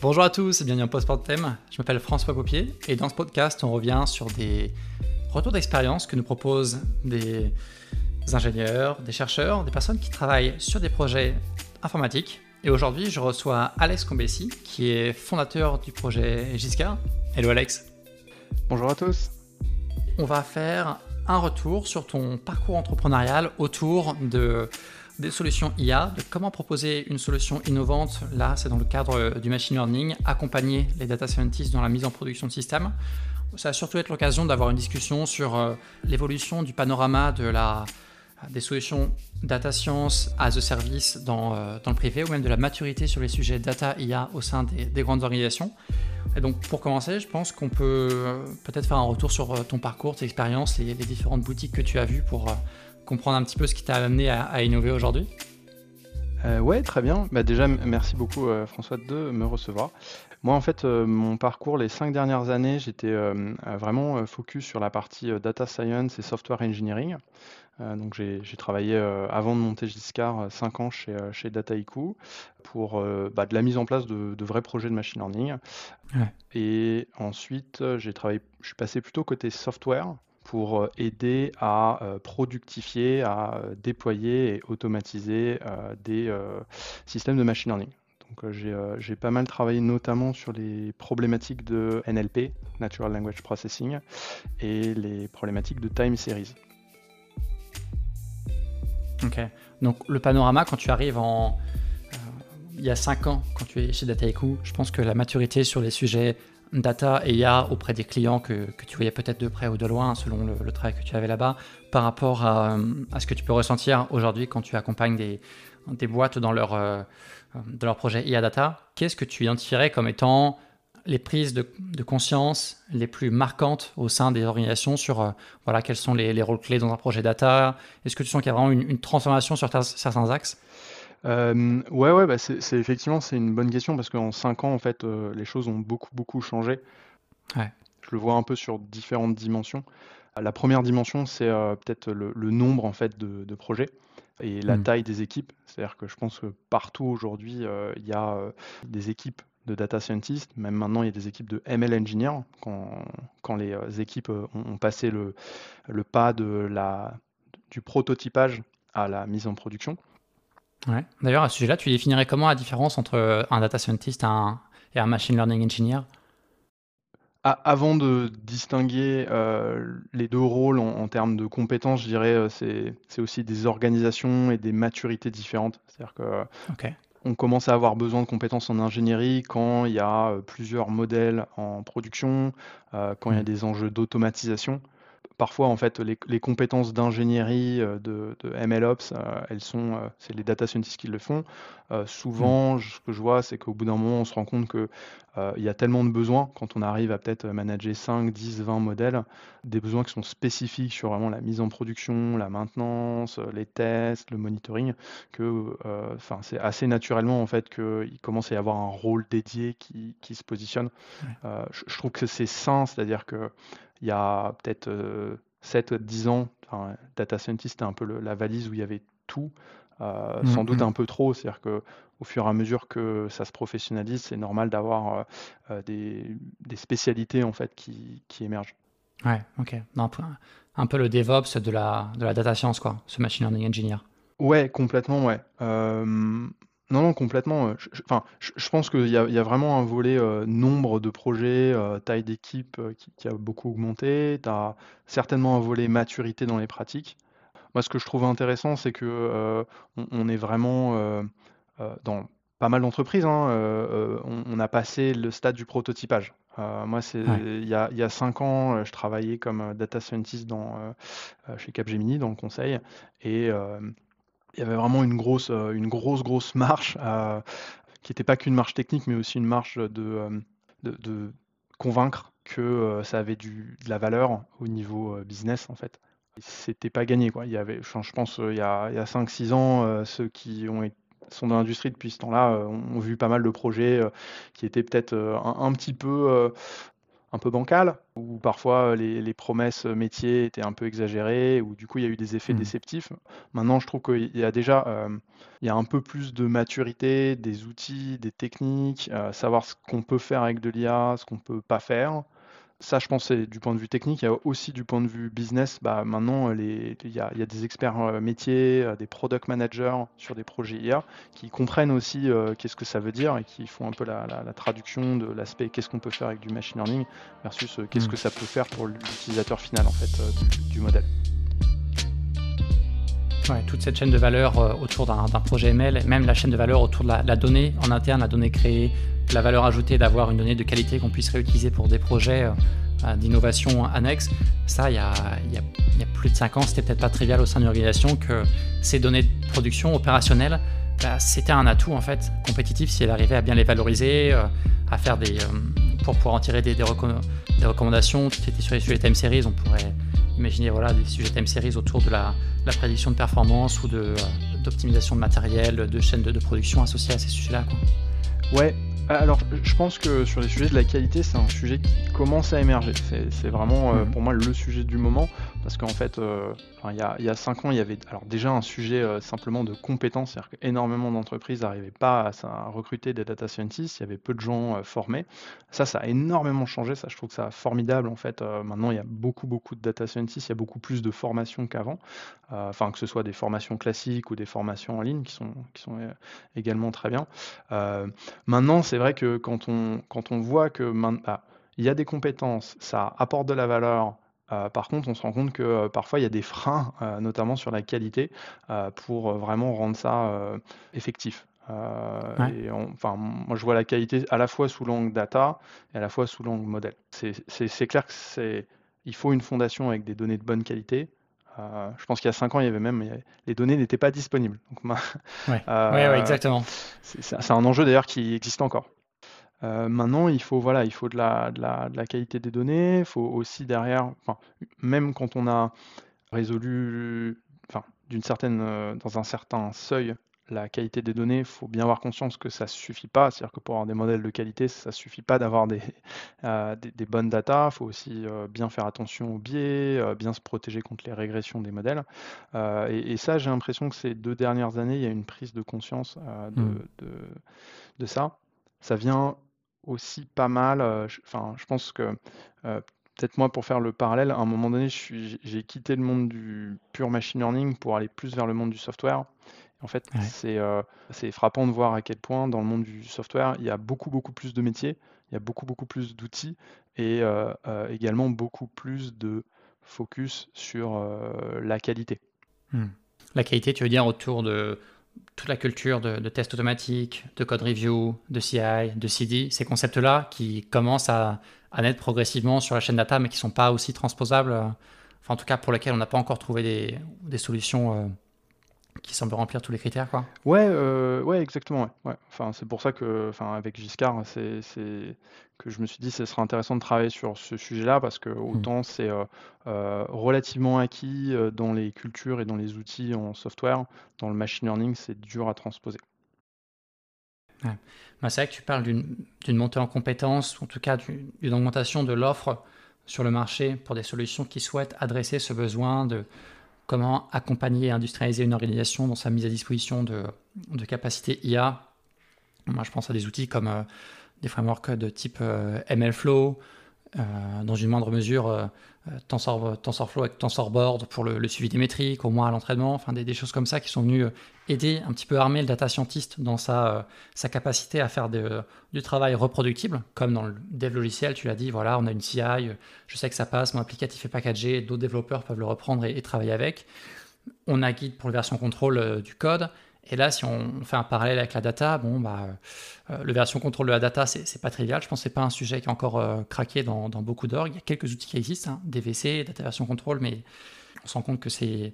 Bonjour à tous et bienvenue en Post Thème. Je m'appelle François Copier et dans ce podcast, on revient sur des retours d'expérience que nous proposent des ingénieurs, des chercheurs, des personnes qui travaillent sur des projets informatiques. Et aujourd'hui, je reçois Alex Combessi, qui est fondateur du projet Giscard. Hello Alex. Bonjour à tous. On va faire un retour sur ton parcours entrepreneurial autour de des solutions IA, de comment proposer une solution innovante. Là, c'est dans le cadre euh, du machine learning, accompagner les data scientists dans la mise en production de systèmes. Ça va surtout être l'occasion d'avoir une discussion sur euh, l'évolution du panorama de la, des solutions data science as a service dans, euh, dans, le privé ou même de la maturité sur les sujets data IA au sein des, grandes organisations. Et donc pour commencer, je pense qu'on peut peut-être faire un retour sur ton parcours, tes expériences, les, les différentes boutiques que tu as vues pour comprendre un petit peu ce qui t'a amené à, innover aujourd'hui euh, Ouais, très bien. Bah, déjà, merci beaucoup euh, François de me recevoir. Moi, en fait, euh, mon parcours, les cinq dernières années, j'étais vraiment focus sur la partie data science et software engineering. donc, j'ai travaillé avant de monter Giscard cinq ans chez, chez Dataiku pour bah, de la mise en place de, vrais projets de machine learning. Et ensuite, j'ai travaillé, je suis passé plutôt côté software pour euh, aider à euh, productifier, à euh, déployer et automatiser des systèmes de machine learning. Donc j'ai pas mal travaillé notamment sur les problématiques de NLP, Natural Language Processing, et les problématiques de time series. Ok. Donc le panorama, quand tu arrives en... il y a 5 ans, quand tu es chez Dataiku, je pense que la maturité sur les sujets data et IA auprès des clients que, tu voyais peut-être de près ou de loin selon le, travail que tu avais là-bas par rapport à, ce que tu peux ressentir aujourd'hui quand tu accompagnes des, des boîtes dans leur, euh, dans leur projet IA data. Qu'est-ce que tu identifierais comme étant les prises de, conscience les plus marquantes au sein des organisations sur euh, voilà, quels sont les, rôles clés dans un projet data? Est-ce que tu sens qu'il y a vraiment une, transformation sur certains axes? Euh, ouais, ouais, bah, c'est effectivement c'est une bonne question parce qu'en 5 ans, en fait, euh, les choses ont beaucoup, beaucoup changé. Ouais. Je le vois un peu sur différentes dimensions. La première dimension, c'est euh, peut-être le, nombre en fait de, projets et la hmm. taille des équipes. C'est-à-dire que je pense que partout aujourd'hui, il y a des équipes de data scientists, même maintenant il y a des équipes de ML engineers, quand, quand les équipes ont, passé le, le pas de la, du prototypage à la mise en production. Ouais. D'ailleurs, à ce sujet-là, tu définirais comment la différence entre euh, un data scientist et un, et un machine learning engineer? Avant de distinguer euh, les deux rôles en, termes de compétences, je dirais euh, c'est c'est aussi des organisations et des maturités différentes. C'est-à-dire que on commence à avoir besoin de compétences en ingénierie quand il y a plusieurs modèles en production, quand il y a mmh. des enjeux d'automatisation parfois en fait les, compétences d'ingénierie euh, de, de, MLOps, euh, elles sont, euh, c'est les data scientists qui le font. souvent, mm. ce que je vois, c'est qu'au bout d'un moment, on se rend compte que il y a tellement de besoins quand on arrive à peut-être manager 5, 10, 20 modèles, des besoins qui sont spécifiques sur vraiment la mise en production, la maintenance, les tests, le monitoring, que enfin c'est assez naturellement en fait qu'il commence à y avoir un rôle dédié qui, qui se positionne. Je, je, trouve que c'est sain, c'est-à-dire que il y a peut-être 7-10 euh, ans, data scientist c'était un peu la valise où il y avait tout, euh, sans doute mm-hmm. un peu trop, c'est-à-dire que au fur et à mesure que ça se professionnalise, c'est normal d'avoir euh, des, spécialités en fait qui, émergent. Ouais, ok. un peu le DevOps de la, de la data science, quoi, ce machine learning engineer. Ouais, complètement, ouais. Non, non, complètement. Je, enfin, je, pense qu'il y a, il y a vraiment un volet euh, nombre de projets, euh, taille d'équipe euh, qui, a beaucoup augmenté. Tu as certainement un volet maturité dans les pratiques. Moi, ce que je trouve intéressant, c'est que on, est vraiment dans pas mal d'entreprises. Hein, on, a passé le stade du prototypage. moi, c'est il y a, il y a cinq ans, je travaillais comme data scientist dans, chez Capgemini, dans le conseil, et il y avait vraiment une grosse, euh, une grosse, grosse marche euh, qui n'était pas qu'une marche technique, mais aussi une marche de, euh, convaincre que ça avait du, de la valeur au niveau business en fait. C'était pas gagné quoi. Il y avait, je pense, il y a, a 5-6 ans, ceux qui ont sont dans l'industrie depuis ce temps-là ont vu pas mal de projets qui étaient peut-être un, petit peu un peu bancales, où parfois les, promesses métiers étaient un peu exagérées, où du coup il y a eu des effets mmh. déceptifs. Maintenant, je trouve qu'il y a déjà il y a un peu plus de maturité, des outils, des techniques, savoir ce qu'on peut faire avec de l'IA, ce qu'on peut pas faire. Ça, je pense, c'est du point de vue technique. Il y a aussi du point de vue business. Bah, maintenant, il, y a, des experts euh, métiers, euh, des product managers sur des projets IA qui comprennent aussi euh, qu'est-ce que ça veut dire et qui font un peu la, traduction de l'aspect qu'est-ce qu'on peut faire avec du machine learning versus qu'est-ce hmm. que ça peut faire pour l'utilisateur final en fait du, modèle. toute cette chaîne de valeur autour d'un projet ML, même la chaîne de valeur autour de la, donnée en interne, la donnée créée, la valeur ajoutée d'avoir une donnée de qualité qu'on puisse réutiliser pour des projets euh, d'innovation annexes. Ça, il y, a, plus de 5 ans, c'était peut-être pas trivial au sein d'une organisation que ces données de production opérationnelles, bah, c'était un atout en fait compétitif si elle arrivait à bien les valoriser, euh, à faire des, euh, pour pouvoir en tirer des, recommandations. Tu étais sur les sujets time series, on pourrait imaginer voilà, des sujets time series autour de la, prédiction de performance ou d'optimisation de, matériel, de chaînes de, de production associées à ces sujets-là. Ouais, alors, je pense que sur les sujets de la qualité, c'est un sujet qui commence à émerger. C'est vraiment euh, mhm. pour moi le sujet du moment, parce qu'en fait, euh, il, y a, cinq ans, il y avait alors déjà un sujet euh, simplement de compétences, c'est-à-dire qu'énormément d'entreprises n'arrivaient pas à, recruter des data scientists, il y avait peu de gens formés. Ça, ça a énormément changé, ça je trouve que ça formidable en fait. maintenant, il y a beaucoup, beaucoup de data scientists, il y a beaucoup plus de formations qu'avant, enfin que ce soit des formations classiques ou des formations en ligne qui sont, également très bien. maintenant, c'est vrai que quand on, quand on voit que bah, il y a des compétences, ça apporte de la valeur. Euh, par contre, on se rend compte que euh, parfois il y a des freins, euh, notamment sur la qualité, pour vraiment rendre ça effectif. Et enfin, moi, je vois la qualité à la fois sous l'angle data et à la fois sous l'angle modèle. C'est clair que c'est, il faut une fondation avec des données de bonne qualité. je pense qu'il y a 5 ans, il y avait même les données n'étaient pas disponibles. Donc, ouais, exactement. C'est un enjeu d'ailleurs qui existe encore. Euh, maintenant, il faut, voilà, il faut de la, de la, de la qualité des données, il faut aussi derrière, enfin, même quand on a résolu, enfin, d'une certaine, euh, dans un certain seuil, la qualité des données, il faut bien avoir conscience que ça ne suffit pas. C'est-à-dire que pour avoir des modèles de qualité, ça ne suffit pas d'avoir des, euh, des, bonnes datas. Il faut aussi bien faire attention aux biais, bien se protéger contre les régressions des modèles. Et, et, ça, j'ai l'impression que ces deux dernières années, il y a une prise de conscience de, mmh. de, de ça. Ça vient aussi pas mal. Enfin, je pense que peut-être moi pour faire le parallèle, à un moment donné, j'ai quitté le monde du pur machine learning pour aller plus vers le monde du software. En fait, euh, c'est frappant de voir à quel point dans le monde du software, il y a beaucoup, beaucoup plus de métiers, il y a beaucoup, beaucoup plus d'outils et également beaucoup plus de focus sur la qualité. Hmm. La qualité, tu veux dire autour de toute la culture de, de test automatique, de code review, de CI, de CD, ces concepts-là qui commencent à, naître progressivement sur la chaîne data, mais qui ne sont pas aussi transposables, euh, enfin en tout cas pour lesquels on n'a pas encore trouvé des, des solutions euh, qui semble remplir tous les critères, quoi. Ouais, euh, ouais, exactement. Ouais. Enfin, c'est pour ça que, enfin, avec Giscard, c'est, que je me suis dit, ce serait intéressant de travailler sur ce sujet-là parce que hmm. autant c'est euh, euh, relativement acquis dans les cultures et dans les outils en software, dans le machine learning, c'est dur à transposer. Bah, c'est vrai que tu parles d'une, montée en compétences, ou en tout cas d'une augmentation de l'offre sur le marché pour des solutions qui souhaitent adresser ce besoin de comment accompagner et industrialiser une organisation dans sa mise à disposition de, capacités IA. Moi, je pense à des outils comme euh, des frameworks de type euh, MLflow, euh, dans une moindre mesure Tensor, TensorFlow avec TensorBoard pour le, suivi des métriques, au moins à l'entraînement, enfin des, choses comme ça qui sont venues aider un petit peu armer le data scientist dans sa, capacité à faire du travail reproductible, comme dans le dev logiciel, tu l'as dit, voilà, on a une CI, je sais que ça passe, mon applicatif est packagé, d'autres développeurs peuvent le reprendre et, travailler avec. On a Git pour la version contrôle du code, et là, si on fait un parallèle avec la data, bon, bah, euh, le version contrôle de la data, c'est pas trivial. Je pense que c'est pas un sujet qui est encore euh, craqué dans, beaucoup d'orgues. Il y a quelques outils qui existent, hein, DVC, data version contrôle, mais on se rend compte que c'est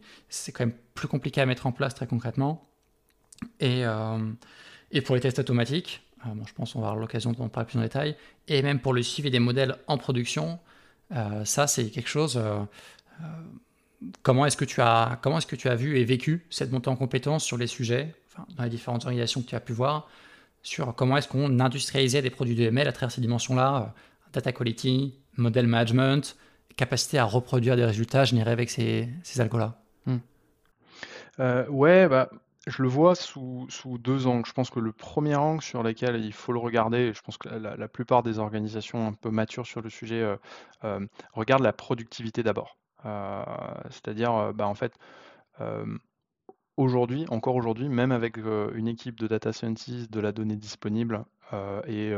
quand même plus compliqué à mettre en place très concrètement. Et, euh, et pour les tests automatiques, bon, je pense qu'on va avoir l'occasion d'en parler plus en détail. Et même pour le suivi des modèles en production, ça, c'est quelque chose comment est-ce que tu as comment est-ce que tu as vu et vécu cette montée en compétences sur les sujets dans les différentes organisations que tu as pu voir sur comment est-ce qu'on industrialisait des produits de ML à travers ces dimensions-là, euh, data quality, modèle management, capacité à reproduire des résultats générés avec ces, ces algos-là? Hmm. Ouais, bah, je le vois sous, deux angles. Je pense que le premier angle sur lequel il faut le regarder, je pense que la, plupart des organisations un peu matures sur le sujet euh, euh, regardent la productivité d'abord. Euh, c'est-à-dire, bah, en fait, aujourd'hui, encore aujourd'hui, même avec une équipe de data scientists, de la donnée disponible et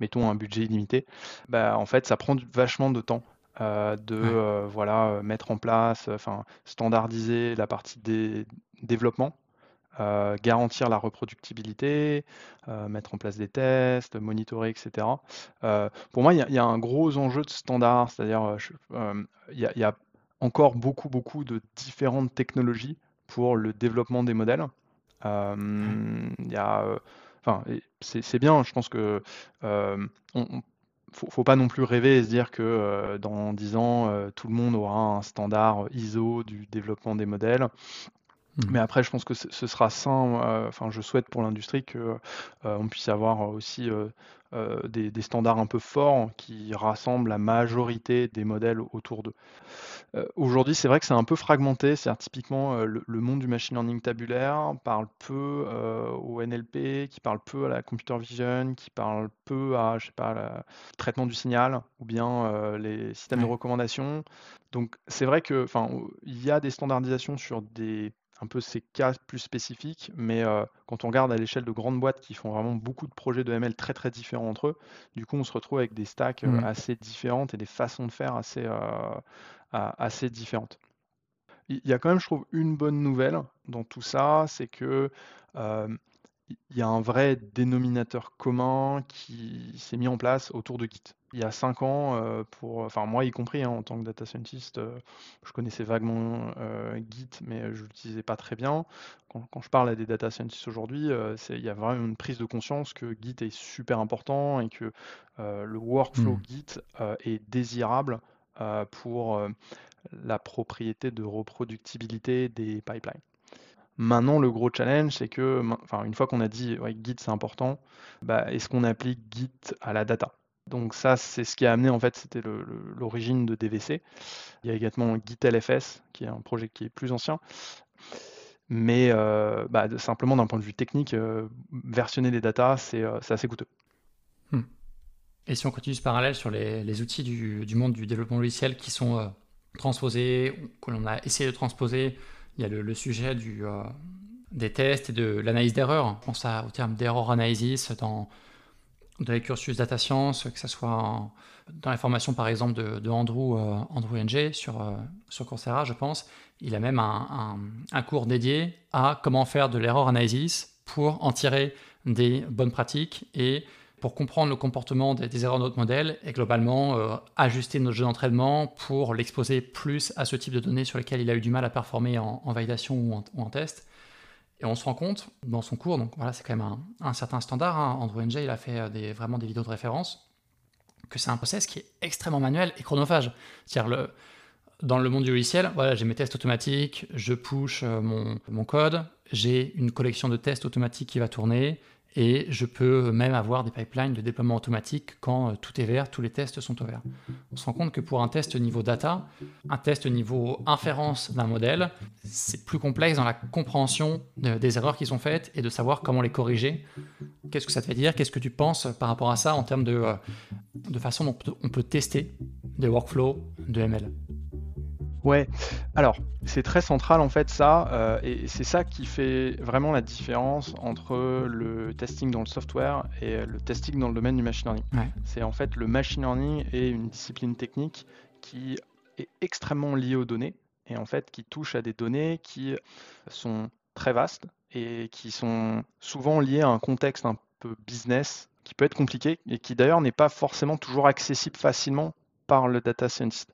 mettons un budget illimité, bah, en fait, ça prend vachement de temps. de voilà mettre en place, enfin standardiser la partie des développement euh, garantir la reproductibilité, euh, mettre en place des tests, monitorer, etc. Euh, pour moi, il y, a un gros enjeu de standard, c'est-à-dire il y, a encore beaucoup, beaucoup de différentes technologies pour le développement des modèles. Il y a, enfin, c'est bien, je pense que on, faut, faut, pas non plus rêver et se dire que dans 10 ans, tout le monde aura un standard ISO du développement des modèles. Mmh. Mais après, je pense que ce sera sain. Euh, enfin, je souhaite pour l'industrie que euh, on puisse avoir aussi euh, des, standards un peu forts qui rassemblent la majorité des modèles autour d'eux. Aujourd'hui, c'est vrai que c'est un peu fragmenté. C'est typiquement le, monde du machine learning tabulaire parle peu au NLP, qui parle peu à la computer vision, qui parle peu à, je sais pas, le traitement du signal ou bien les systèmes de recommandation. Donc, c'est vrai que, enfin, il y a des standardisations sur des un peu ces cas plus spécifiques, mais euh, quand on regarde à l'échelle de grandes boîtes qui font vraiment beaucoup de projets de ML très très différents entre eux, du coup on se retrouve avec des stacks euh, assez différentes et des façons de faire assez, euh, assez différentes. Il y a quand même, je trouve, une bonne nouvelle dans tout ça, c'est que il y a un vrai dénominateur commun qui s'est mis en place autour de Git. Il y a cinq ans, euh, pour, enfin moi y compris hein, en tant que data scientist, euh, je connaissais vaguement euh, Git, mais je l'utilisais pas très bien. Quand, je parle à des data scientists aujourd'hui, il y a vraiment une prise de conscience que Git est super important et que le workflow hmm. Git est désirable pour la propriété de reproductibilité des pipelines. Maintenant, le gros challenge, c'est que, enfin, une fois qu'on a dit ouais, Git c'est important, bah, est-ce qu'on applique Git à la data? Donc ça, c'est ce qui a amené en fait, c'était l'origine de DVC. Il y a également Git LFS, qui est un projet qui est plus ancien. Mais euh, bah, simplement d'un point de vue technique, euh, versionner les datas, c'est euh, assez coûteux. Hmm. Et si on continue ce parallèle sur les, outils du, du, monde du développement logiciel qui sont transposés, que l'on a essayé de transposer il y a le, sujet euh, des tests et de l'analyse d'erreurs. On pense au terme d'error analysis dans, dans les cursus data science, que ce soit dans la formation par exemple de, Andrew, euh, Andrew NG sur, euh, sur Coursera, je pense. Il a même un, un, cours dédié à comment faire de l'error analysis pour en tirer des bonnes pratiques et pour comprendre le comportement des, erreurs de notre modèle et globalement euh, ajuster notre jeu d'entraînement pour l'exposer plus à ce type de données sur lesquelles il a eu du mal à performer en, validation ou en, test. Et on se rend compte dans son cours, donc voilà, c'est quand même un, certain standard. Hein. Andrew NJ, il a fait euh, vraiment des vidéos de référence, que c'est un process qui est extrêmement manuel et chronophage. C'est-à-dire, dans le monde du logiciel, voilà, j'ai mes tests automatiques, je push euh, mon code, j'ai une collection de tests automatiques qui va tourner, et je peux même avoir des pipelines de déploiement automatique quand euh, tout est vert, tous les tests sont au vert. On se rend compte que pour un test niveau data, un test niveau inférence d'un modèle, c'est plus complexe dans la compréhension des erreurs qui sont faites et de savoir comment les corriger. Qu'est-ce que ça te fait dire? Qu'est-ce que tu penses par rapport à ça en termes de, euh, de façon dont on peut tester des workflows de ML Ouais, alors c'est très central en fait ça, euh, et c'est ça qui fait vraiment la différence entre le testing dans le software et le testing dans le domaine du machine learning. C'est en fait le machine learning est une discipline technique qui est extrêmement liée aux données et en fait qui touche à des données qui sont très vastes et qui sont souvent liées à un contexte un peu business qui peut être compliqué et qui d'ailleurs n'est pas forcément toujours accessible facilement par le data scientist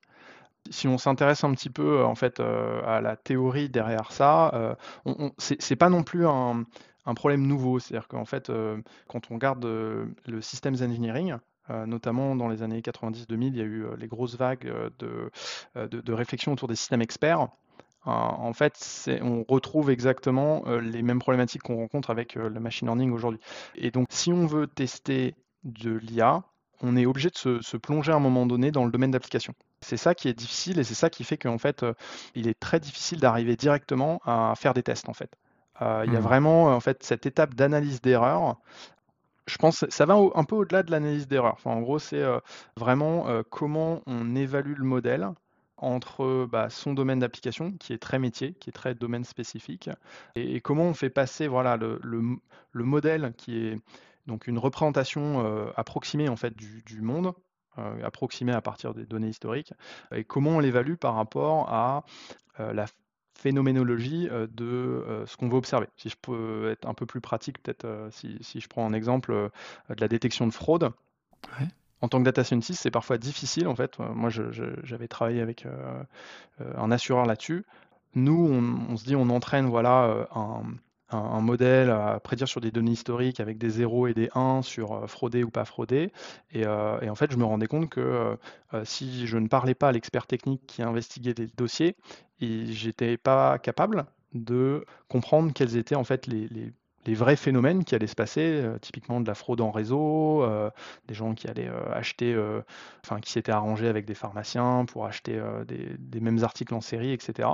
si on s'intéresse un petit peu euh, en fait euh, à la théorie derrière ça, euh, c'est pas non plus un, problème nouveau. C'est-à-dire qu'en fait, quand on regarde le systems engineering, notamment dans les années 90-2000, il y a eu les grosses vagues de, de, réflexion autour des systèmes experts. en fait, on retrouve exactement les mêmes problématiques qu'on rencontre avec le machine learning aujourd'hui. Et donc, si on veut tester de l'IA, on est obligé de se, plonger à un moment donné dans le domaine d'application. C'est ça qui est difficile et c'est ça qui fait qu'en fait, il est très difficile d'arriver directement à faire des tests en fait. il y a mmh. vraiment en fait cette étape d'analyse d'erreur je pense que ça va un peu au-delà de l'analyse d'erreur. en gros, c'est euh, vraiment euh, comment on évalue le modèle entre bah, son domaine d'application, qui est très métier, qui est très domaine spécifique, et, comment on fait passer voilà, le, modèle qui est donc une représentation euh, approximée en fait du, monde, approximée à partir des données historiques, et comment on l'évalue par rapport à la phénoménologie euh, de euh, ce qu'on veut observer. Si je peux être un peu plus pratique, peut-être euh, si, je prends un exemple de la détection de fraude. En tant que data scientist, c'est parfois difficile. En fait, moi, j'avais travaillé avec un assureur là-dessus. Nous, on, se dit, on entraîne voilà un, un, modèle à prédire sur des données historiques avec des 0 et des 1 sur euh, fraudé ou pas fraudé. Euh, et, en fait, je me rendais compte que euh, si je ne parlais pas à l'expert technique qui investiguait des dossiers, j'étais pas capable de comprendre quels étaient en fait les, vrais phénomènes qui allaient se passer, typiquement de la fraude en réseau, des gens qui allaient acheter, enfin qui s'étaient arrangés avec des pharmaciens pour acheter des, mêmes articles en série, etc.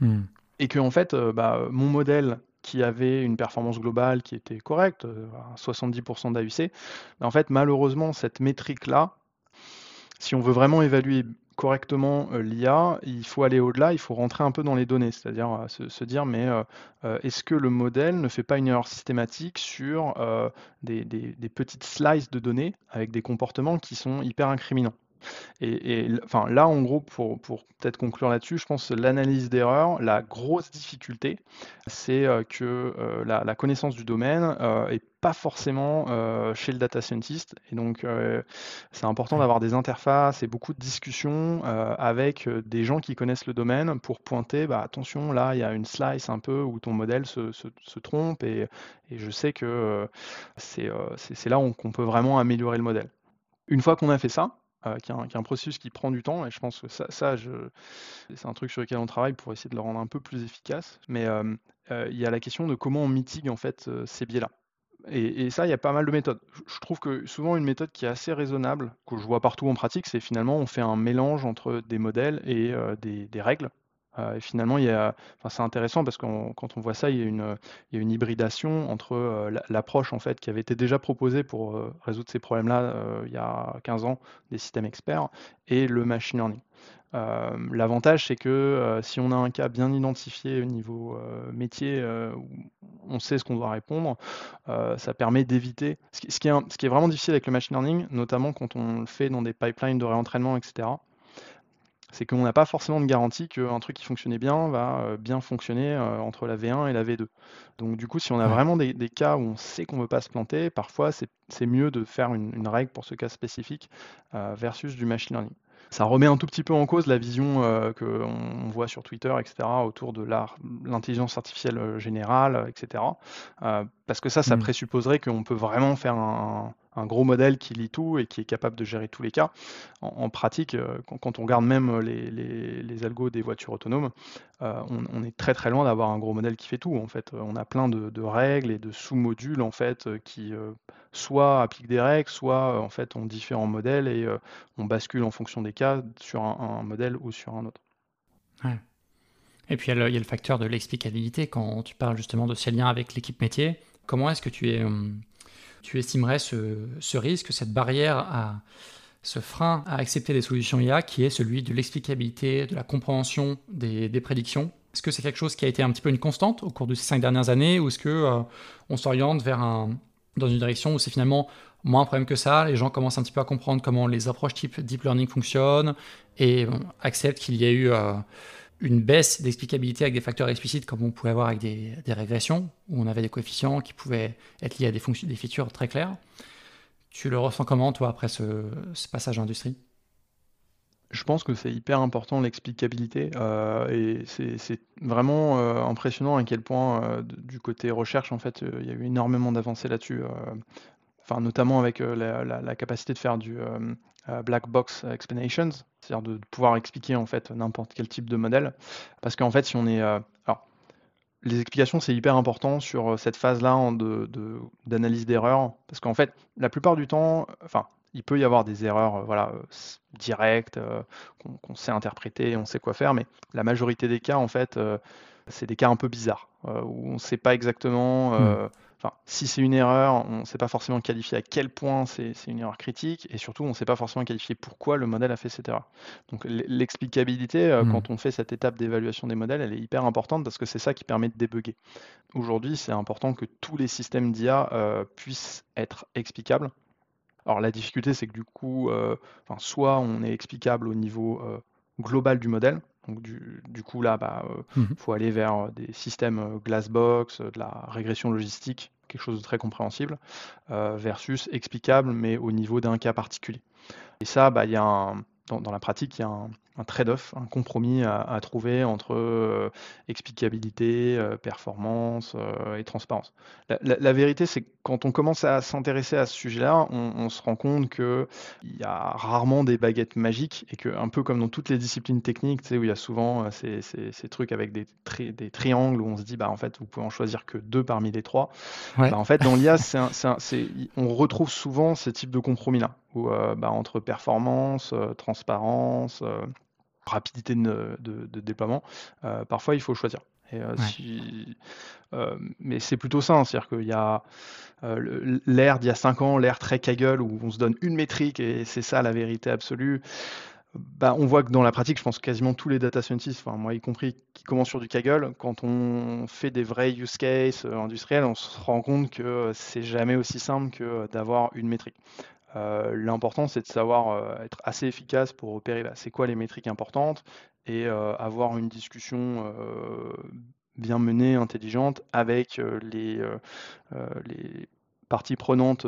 Hmm. Et que en fait, bah, mon modèle qui avait une performance globale qui était correcte, euh, à 70% d'AUC. Mais en fait, malheureusement, cette métrique-là, si on veut vraiment évaluer correctement euh, l'IA, il faut aller au-delà, il faut rentrer un peu dans les données, c'est-à-dire euh, se, dire, mais est-ce que le modèle ne fait pas une erreur systématique sur des petites slices de données avec des comportements qui sont hyper incriminants? Et, enfin, là, en gros, pour, peut-être conclure là-dessus, je pense que l'analyse d'erreur, la grosse difficulté, c'est euh, que euh, la, connaissance du domaine n'est euh, pas forcément chez le data scientist. Et donc, c'est important d'avoir des interfaces et beaucoup de discussions avec des gens qui connaissent le domaine pour pointer, bah, attention, là, il y a une slice un peu où ton modèle se, trompe et, je sais que c'est là qu'on peut vraiment améliorer le modèle. Une fois qu'on a fait ça, qui, est un, processus qui prend du temps et je pense que ça, c'est un truc sur lequel on travaille pour essayer de le rendre un peu plus efficace. Mais il y a la question de comment on mitigue en fait ces biais-là. Et, ça, il y a pas mal de méthodes. Je trouve que souvent une méthode qui est assez raisonnable, que je vois partout en pratique, c'est finalement on fait un mélange entre des modèles et des, règles. Euh, et finalement, c'est intéressant parce que quand on voit ça, il y a une, hybridation entre euh, l'approche en fait qui avait été déjà proposée pour euh, résoudre ces problèmes-là il y a 15 ans des systèmes experts et le machine learning. L'avantage, c'est que si on a un cas bien identifié au niveau métier, on sait ce qu'on doit répondre, ça permet d'éviter. Ce, ce qui est vraiment difficile avec le machine learning, notamment quand on le fait dans des pipelines de réentraînement, etc., c'est qu'on n'a pas forcément de garantie qu'un truc qui fonctionnait bien va euh, bien fonctionner euh, entre la V1 et la V2. Donc du coup, si on a vraiment des, cas où on sait qu'on ne veut pas se planter, parfois c'est mieux de faire une, règle pour ce cas spécifique euh, versus du machine learning. Ça remet un tout petit peu en cause la vision qu'on voit sur Twitter, etc., autour de l'intelligence artificielle générale, etc. parce que ça, ça mmh. présupposerait qu'on peut vraiment faire un, un gros modèle qui lit tout et qui est capable de gérer tous les cas. En, pratique, euh, quand, on regarde même les, les, algos des voitures autonomes, euh, on, est très très loin d'avoir un gros modèle qui fait tout. En fait, on a plein de, règles et de sous-modules en fait qui euh, soit appliquent des règles, soit en fait ont différents modèles et on bascule en fonction des cas sur un, modèle ou sur un autre. Et puis il y, a le, facteur de l'explicabilité quand tu parles justement de ces liens avec l'équipe métier. Comment est-ce que tu es tu estimerais ce, risque, cette barrière à ce frein à accepter des solutions IA qui est celui de l'explicabilité, de la compréhension des, prédictions? Est-ce que c'est quelque chose qui a été un petit peu une constante au cours de ces cinq dernières années ou est-ce que euh, on s'oriente vers un, dans une direction où c'est finalement moins un problème que ça, les gens commencent un petit peu à comprendre comment les approches type deep learning fonctionnent et acceptent qu'il y a eu euh, une baisse d'explicabilité avec des facteurs explicites comme on pouvait avoir avec des, régressions, où on avait des coefficients qui pouvaient être liés à des, des features très claires. Tu le ressens comment, toi, après ce, passage à l'industrie je pense que c'est hyper important l'explicabilité euh, et c'est vraiment euh, impressionnant à quel point euh, du côté recherche en fait il y a eu énormément d'avancées là-dessus, enfin notamment avec la, capacité de faire du euh, black box explanations, c'est-à-dire de, pouvoir expliquer en fait n'importe quel type de modèle. Parce qu'en fait, si on est. Euh, alors, les explications, c'est hyper important sur euh, cette phase-là d'analyse de, d'erreur. Parce qu'en fait, la plupart du temps, enfin, il peut y avoir des erreurs voilà, directes qu'on sait interpréter, on sait quoi faire, mais la majorité des cas, en fait, c'est des cas un peu bizarres où on ne sait pas exactement. Mmh. Enfin, si c'est une erreur, on ne sait pas forcément qualifier à quel point c'est une erreur critique, et surtout, on ne sait pas forcément qualifier pourquoi le modèle a fait cette erreur. Donc l'explicabilité, euh, mmh. quand on fait cette étape d'évaluation des modèles, elle est hyper importante parce que c'est ça qui permet de débugger. Aujourd'hui, c'est important que tous les systèmes d'IA euh, puissent être explicables. Alors la difficulté, c'est que du coup, euh, soit on est explicable au niveau global du modèle, donc du, coup là, il bah, euh, mmh faut aller vers euh, des systèmes euh, Glassbox, de la régression logistique, quelque chose de très compréhensible, versus explicable, mais au niveau d'un cas particulier. Et ça, bah, y a dans, dans, la pratique, il y a un, un trade-off, un compromis à, trouver entre euh, explicabilité, euh, performance euh, et transparence. La, vérité, c'est que quand on commence à s'intéresser à ce sujet-là, on, se rend compte qu'il y a rarement des baguettes magiques et que, un peu comme dans toutes les disciplines techniques, tu sais, où il y a souvent ces, ces, trucs avec des, des, triangles où on se dit, bah, en fait, vous pouvez en choisir que deux parmi les trois. Bah, en fait, dans l'IA, on retrouve souvent ces types de compromis-là, où, bah, entre performance, transparence, rapidité de, déploiement, euh, parfois il faut choisir. Et, euh, euh, mais c'est plutôt ça, hein, c'est-à-dire qu'il y a l'ère d'il y a 5 ans, l'ère très Kaggle, où on se donne une métrique et c'est ça la vérité absolue. Bah, on voit que dans la pratique, je pense que quasiment tous les data scientists, enfin, moi y compris, qui commencent sur du Kaggle, quand on fait des vrais use cases industriels, on se rend compte que c'est jamais aussi simple que d'avoir une métrique. Euh, l'important, c'est de savoir euh, être assez efficace pour repérer bah, c'est quoi les métriques importantes et euh, avoir une discussion bien menée, intelligente avec les, parties prenantes,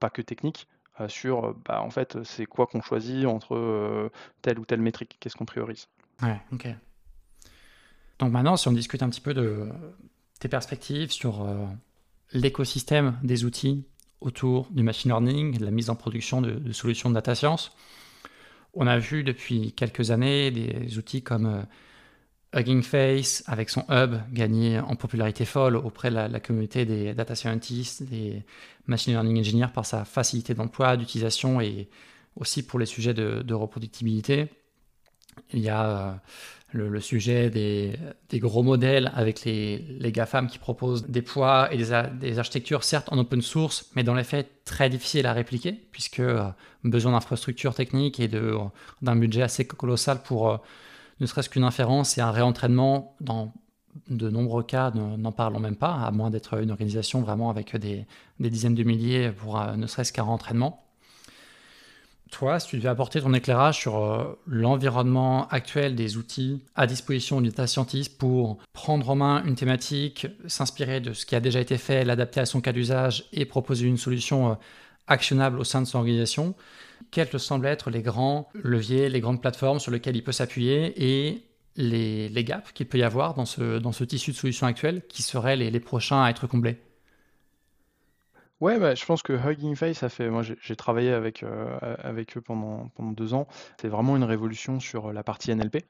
pas que techniques, sur bah, en fait c'est quoi qu'on choisit entre telle ou telle métrique, qu'est-ce qu'on priorise. Ouais, ok. Donc maintenant, si on discute un petit peu de tes perspectives sur l'écosystème des outils autour du machine learning, de la mise en production de, solutions de data science. On a vu depuis quelques années des outils comme euh, Hugging Face, avec son hub, gagner en popularité folle auprès de la, communauté des data scientists, des machine learning engineers par sa facilité d'emploi, d'utilisation et aussi pour les sujets de, reproductibilité. Il y a euh, le, sujet des, gros modèles avec les, GAFAM qui proposent des poids et des, architectures, certes en open source, mais dans les faits très difficiles à répliquer, puisque euh, besoin d'infrastructures techniques et d'un budget assez colossal pour euh, ne serait-ce qu'une inférence et un réentraînement dans de nombreux cas, n'en parlons même pas, à moins d'être une organisation vraiment avec des, dizaines de milliers pour ne serait-ce qu'un réentraînement toi, si tu devais apporter ton éclairage sur euh, l'environnement actuel des outils à disposition du data scientist pour prendre en main une thématique, s'inspirer de ce qui a déjà été fait, l'adapter à son cas d'usage et proposer une solution euh, actionnable au sein de son organisation, quels te semblent être les grands leviers, les grandes plateformes sur lesquelles il peut s'appuyer et les, gaps qu'il peut y avoir dans ce, dans ce tissu de solutions actuelles qui seraient les prochains à être comblés? Ouais, bah, je pense que Hugging Face, ça fait. Moi, j'ai travaillé avec, euh, avec eux pendant, pendant deux ans. C'est vraiment une révolution sur la partie NLP.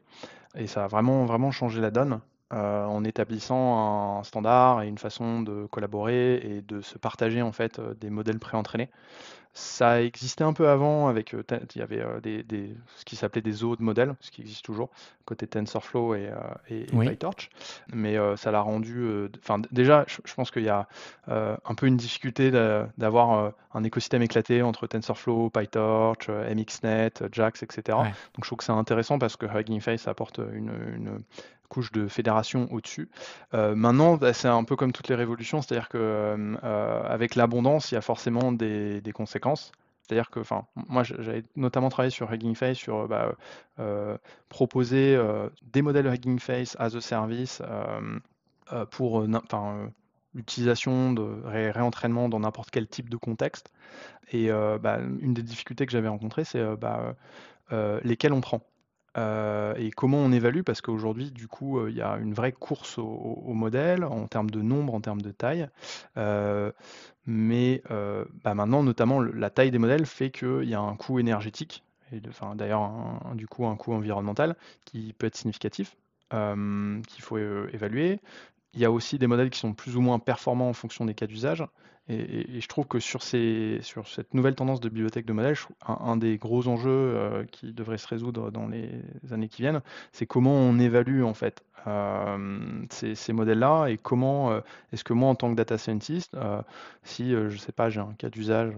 Et ça a vraiment, vraiment changé la donne euh, en établissant un standard et une façon de collaborer et de se partager en fait euh, des modèles préentraînés. Ça existait un peu avant avec, euh, il y avait euh, des, ce qui s'appelait des zoos de modèles, ce qui existe toujours, côté TensorFlow et, euh, PyTorch. Mais ça l'a rendu, enfin déjà, je, pense qu'il y a un peu une difficulté d'avoir un écosystème éclaté entre TensorFlow, PyTorch, MXNet, JAX, etc. Donc je trouve que c'est intéressant parce que Hugging Face apporte une, couche de fédération au-dessus. maintenant, bah, c'est un peu comme toutes les révolutions, c'est-à-dire que avec l'abondance, il y a forcément des, des conséquences c'est-à-dire que, enfin, moi, j'avais notamment travaillé sur Hugging Face, sur bah, euh, proposer euh, des modèles Hugging Face as a service euh, pour l'utilisation de réentraînement dans n'importe quel type de contexte. Et bah, une des difficultés que j'avais rencontrées, c'est bah, lesquels on prend. Et comment on évalue? Parce qu'aujourd'hui, du coup, il y a une vraie course au, modèle en termes de nombre, en termes de taille. Mais bah, maintenant, notamment, la taille des modèles fait qu'il y a un coût énergétique, et d'ailleurs, du coup, un coût environnemental qui peut être significatif, qu'il faut évaluer. Il y a aussi des modèles qui sont plus ou moins performants en fonction des cas d'usage. Et, je trouve que sur, ces, sur cette nouvelle tendance de bibliothèque de modèles, un, des gros enjeux euh, qui devrait se résoudre dans les années qui viennent, c'est comment on évalue en fait euh, ces, modèles-là et comment euh, est-ce que moi en tant que data scientist, si je sais pas, j'ai un cas d'usage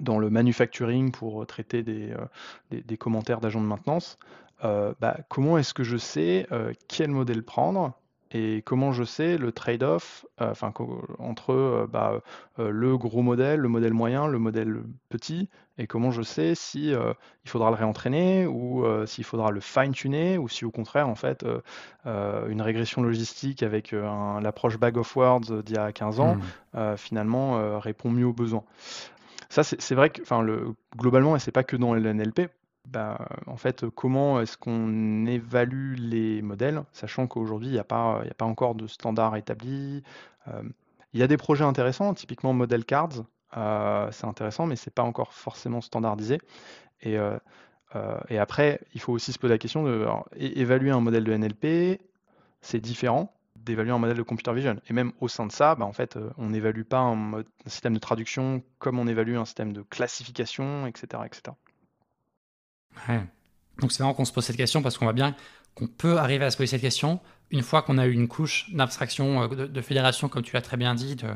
dans le manufacturing pour traiter des, commentaires d'agents de maintenance, bah, comment est-ce que je sais quel modèle prendre et comment je sais le trade-off euh, enfin, entre euh, bah, euh, le gros modèle, le modèle moyen, le modèle petit, et comment je sais si il faudra le réentraîner ou s'il faudra le fine-tuner ou si au contraire en fait une régression logistique avec l'approche bag of words d'il y a 15 ans mmh. finalement répond mieux aux besoins. Ça c'est vrai que enfin, le, globalement et c'est pas que dans le NLP bah, en fait, comment est-ce qu'on évalue les modèles, sachant qu'aujourd'hui, il n'y a, pas, encore de standard établi. Euh, il y a des projets intéressants, typiquement Model Cards, euh, c'est intéressant, mais ce n'est pas encore forcément standardisé. Et, euh, et, après, il faut aussi se poser la question de évaluer un modèle de NLP, c'est différent d'évaluer un modèle de computer vision. Et même au sein de ça, bah, en fait, on n'évalue pas un, un, système de traduction comme on évalue un système de classification, etc. etc. Donc c'est marrant qu'on se pose cette question parce qu'on voit bien qu'on peut arriver à se poser cette question une fois qu'on a eu une couche d'abstraction, euh, de, fédération, comme tu l'as très bien dit, de,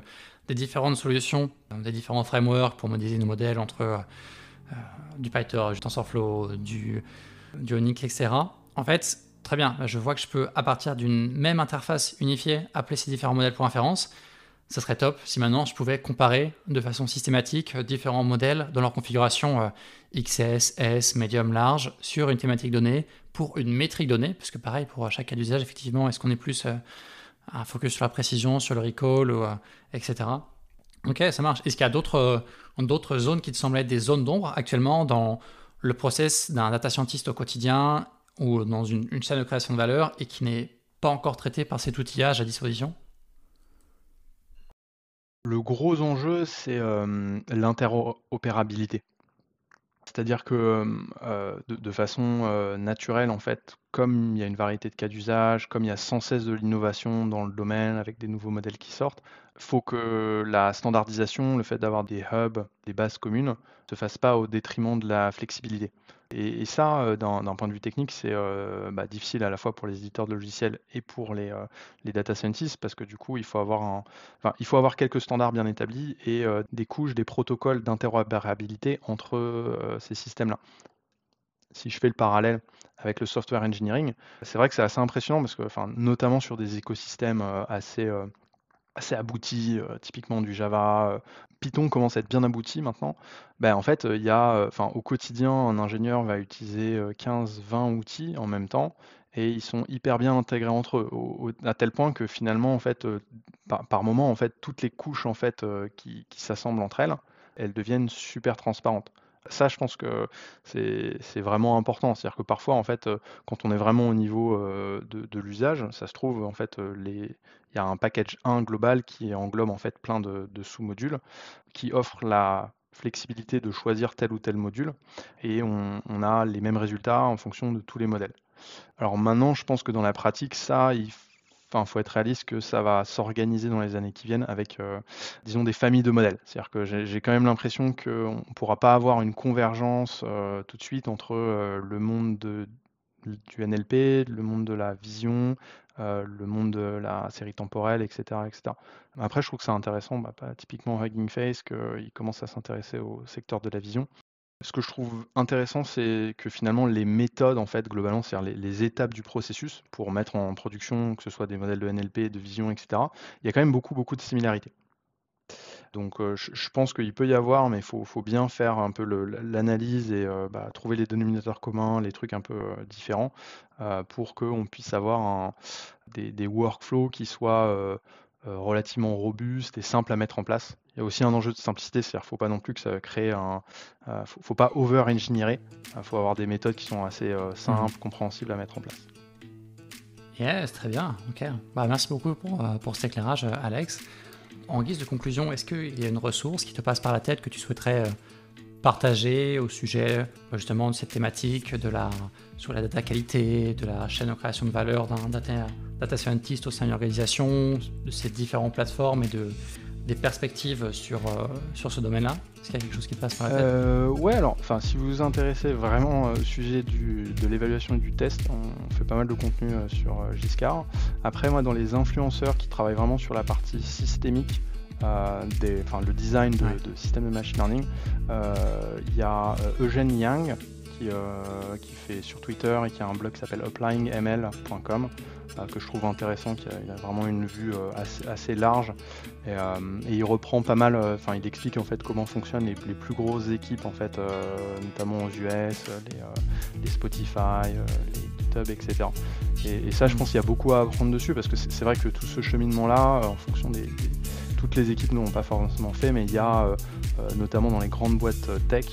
des différentes solutions, des différents frameworks pour modéliser nos modèles entre euh, euh, du PyTorch, du TensorFlow, du, du Onyx, etc. En fait, très bien, je vois que je peux, à partir d'une même interface unifiée, appeler ces différents modèles pour inférence ça serait top si maintenant je pouvais comparer de façon systématique différents modèles dans leur configuration euh, XS, S, médium, large sur une thématique donnée pour une métrique donnée, parce que pareil pour chaque cas d'usage, effectivement, est-ce qu'on est plus euh, un focus sur la précision, sur le recall, euh, etc. Ok, ça marche. Est-ce qu'il y a d'autres, d'autres zones qui te semblent être des zones d'ombre actuellement dans le process d'un data scientist au quotidien ou dans une, une chaîne de création de valeur et qui n'est pas encore traité par cet outillage à disposition? Le gros enjeu, c'est l'interopérabilité. C'est-à-dire que de, façon naturelle, en fait, comme il y a une variété de cas d'usage, comme il y a sans cesse de l'innovation dans le domaine avec des nouveaux modèles qui sortent, faut que la standardisation, le fait d'avoir des hubs, des bases communes, ne se fasse pas au détriment de la flexibilité. Et, ça, euh, d'un point de vue technique, c'est euh, bah, difficile à la fois pour les éditeurs de logiciels et pour les, euh, data scientists, parce que du coup, il faut avoir, un, enfin, il faut avoir quelques standards bien établis et des couches, des protocoles d'interopérabilité entre ces systèmes-là. Si je fais le parallèle avec le software engineering, c'est vrai que c'est assez impressionnant, parce que, enfin, notamment sur des écosystèmes assez assez abouti, euh, typiquement du Java. Euh, Python commence à être bien abouti maintenant. Ben, en fait, il y a, euh, au quotidien, un ingénieur va utiliser 15-20 outils en même temps et ils sont hyper bien intégrés entre eux, à tel point que finalement, en fait, par, moment, en fait, toutes les couches en fait qui, qui s'assemblent entre elles, elles deviennent super transparentes. Ça, je pense que c'est vraiment important. C'est-à-dire que parfois, en fait, quand on est vraiment au niveau de, l'usage, ça se trouve, en fait, les, il y a un package 1 global qui englobe en fait plein de, sous-modules qui offre la flexibilité de choisir tel ou tel module et on, a les mêmes résultats en fonction de tous les modèles. Alors maintenant, je pense que dans la pratique, ça, il faut être réaliste que ça va s'organiser dans les années qui viennent avec, euh, disons, des familles de modèles. C'est-à-dire que j'ai quand même l'impression qu'on ne pourra pas avoir une convergence euh, tout de suite entre euh, le monde de, du NLP, le monde de la vision, le monde de la série temporelle, etc. etc. Après, je trouve que c'est intéressant, bah, typiquement Hugging Face, qu'il commence à s'intéresser au secteur de la vision. Ce que je trouve intéressant, c'est que finalement, les méthodes, en fait, globalement, c'est-à-dire les, étapes du processus pour mettre en production, que ce soit des modèles de NLP, de vision, etc., il y a quand même beaucoup, beaucoup de similarités. Donc euh, je, pense qu'il peut y avoir, mais il faut, bien faire un peu l'analyse et euh, bah, trouver les dénominateurs communs, les trucs un peu euh, différents, pour qu'on puisse avoir des, workflows qui soient relativement robustes et simples à mettre en place. Il y a aussi un enjeu de simplicité, c'est-à-dire qu'il ne faut pas non plus que ça crée un... faut, faut pas over-engineerer, il faut avoir des méthodes qui sont assez simples, mmh. compréhensibles à mettre en place. Yes, très bien. Ok. Bah, merci beaucoup pour, pour cet éclairage, Alex en guise de conclusion, est-ce qu'il y a une ressource qui te passe par la tête que tu souhaiterais euh, partager au sujet euh, justement de cette thématique de la, sur la data qualité, de la chaîne de création de valeur d'un data, data scientist au sein d'une organisation, de ces différentes plateformes et de, des perspectives sur, euh, sur ce domaine-là. Est-ce qu'il y a quelque chose qui passe par la tête? Euh, Ouais, alors, enfin, si vous vous intéressez vraiment au sujet du, de l'évaluation et du test, on, fait pas mal de contenu sur Giscard. Après, moi, dans les influenceurs qui travaillent vraiment sur la partie systémique, des, le design de, de systèmes de machine learning, il y a Eugène Yang euh, qui, fait sur Twitter et qui a un blog qui s'appelle upliningml.com euh, que je trouve intéressant, qui a, vraiment une vue euh, assez, large et, il reprend pas mal, enfin il explique en fait comment fonctionnent les, plus grosses équipes en fait, notamment aux US, les, Spotify, les GitHub, etc. Et, ça je pense qu'il y a beaucoup à apprendre dessus parce que c'est vrai que tout ce cheminement là, en fonction des toutes les équipes n'ont pas forcément fait, mais il y a euh, euh, notamment dans les grandes boîtes euh, tech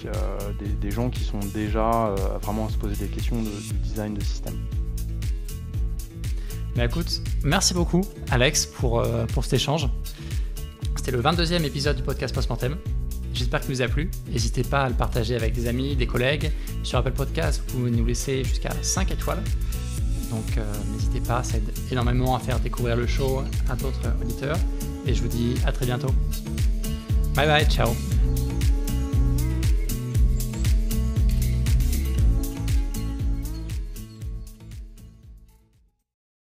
des, gens qui sont déjà vraiment à se poser des questions de, design de système. Mais écoute, merci beaucoup Alex pour, pour cet échange. C'était le 22e épisode du podcast Postmortem. J'espère qu'il vous a plu. N'hésitez pas à le partager avec des amis, des collègues. Sur Apple Podcast, vous pouvez nous laisser jusqu'à 5 étoiles. Donc n'hésitez pas, ça aide énormément à faire découvrir le show à d'autres auditeurs et je vous dis à très bientôt. Bye bye, ciao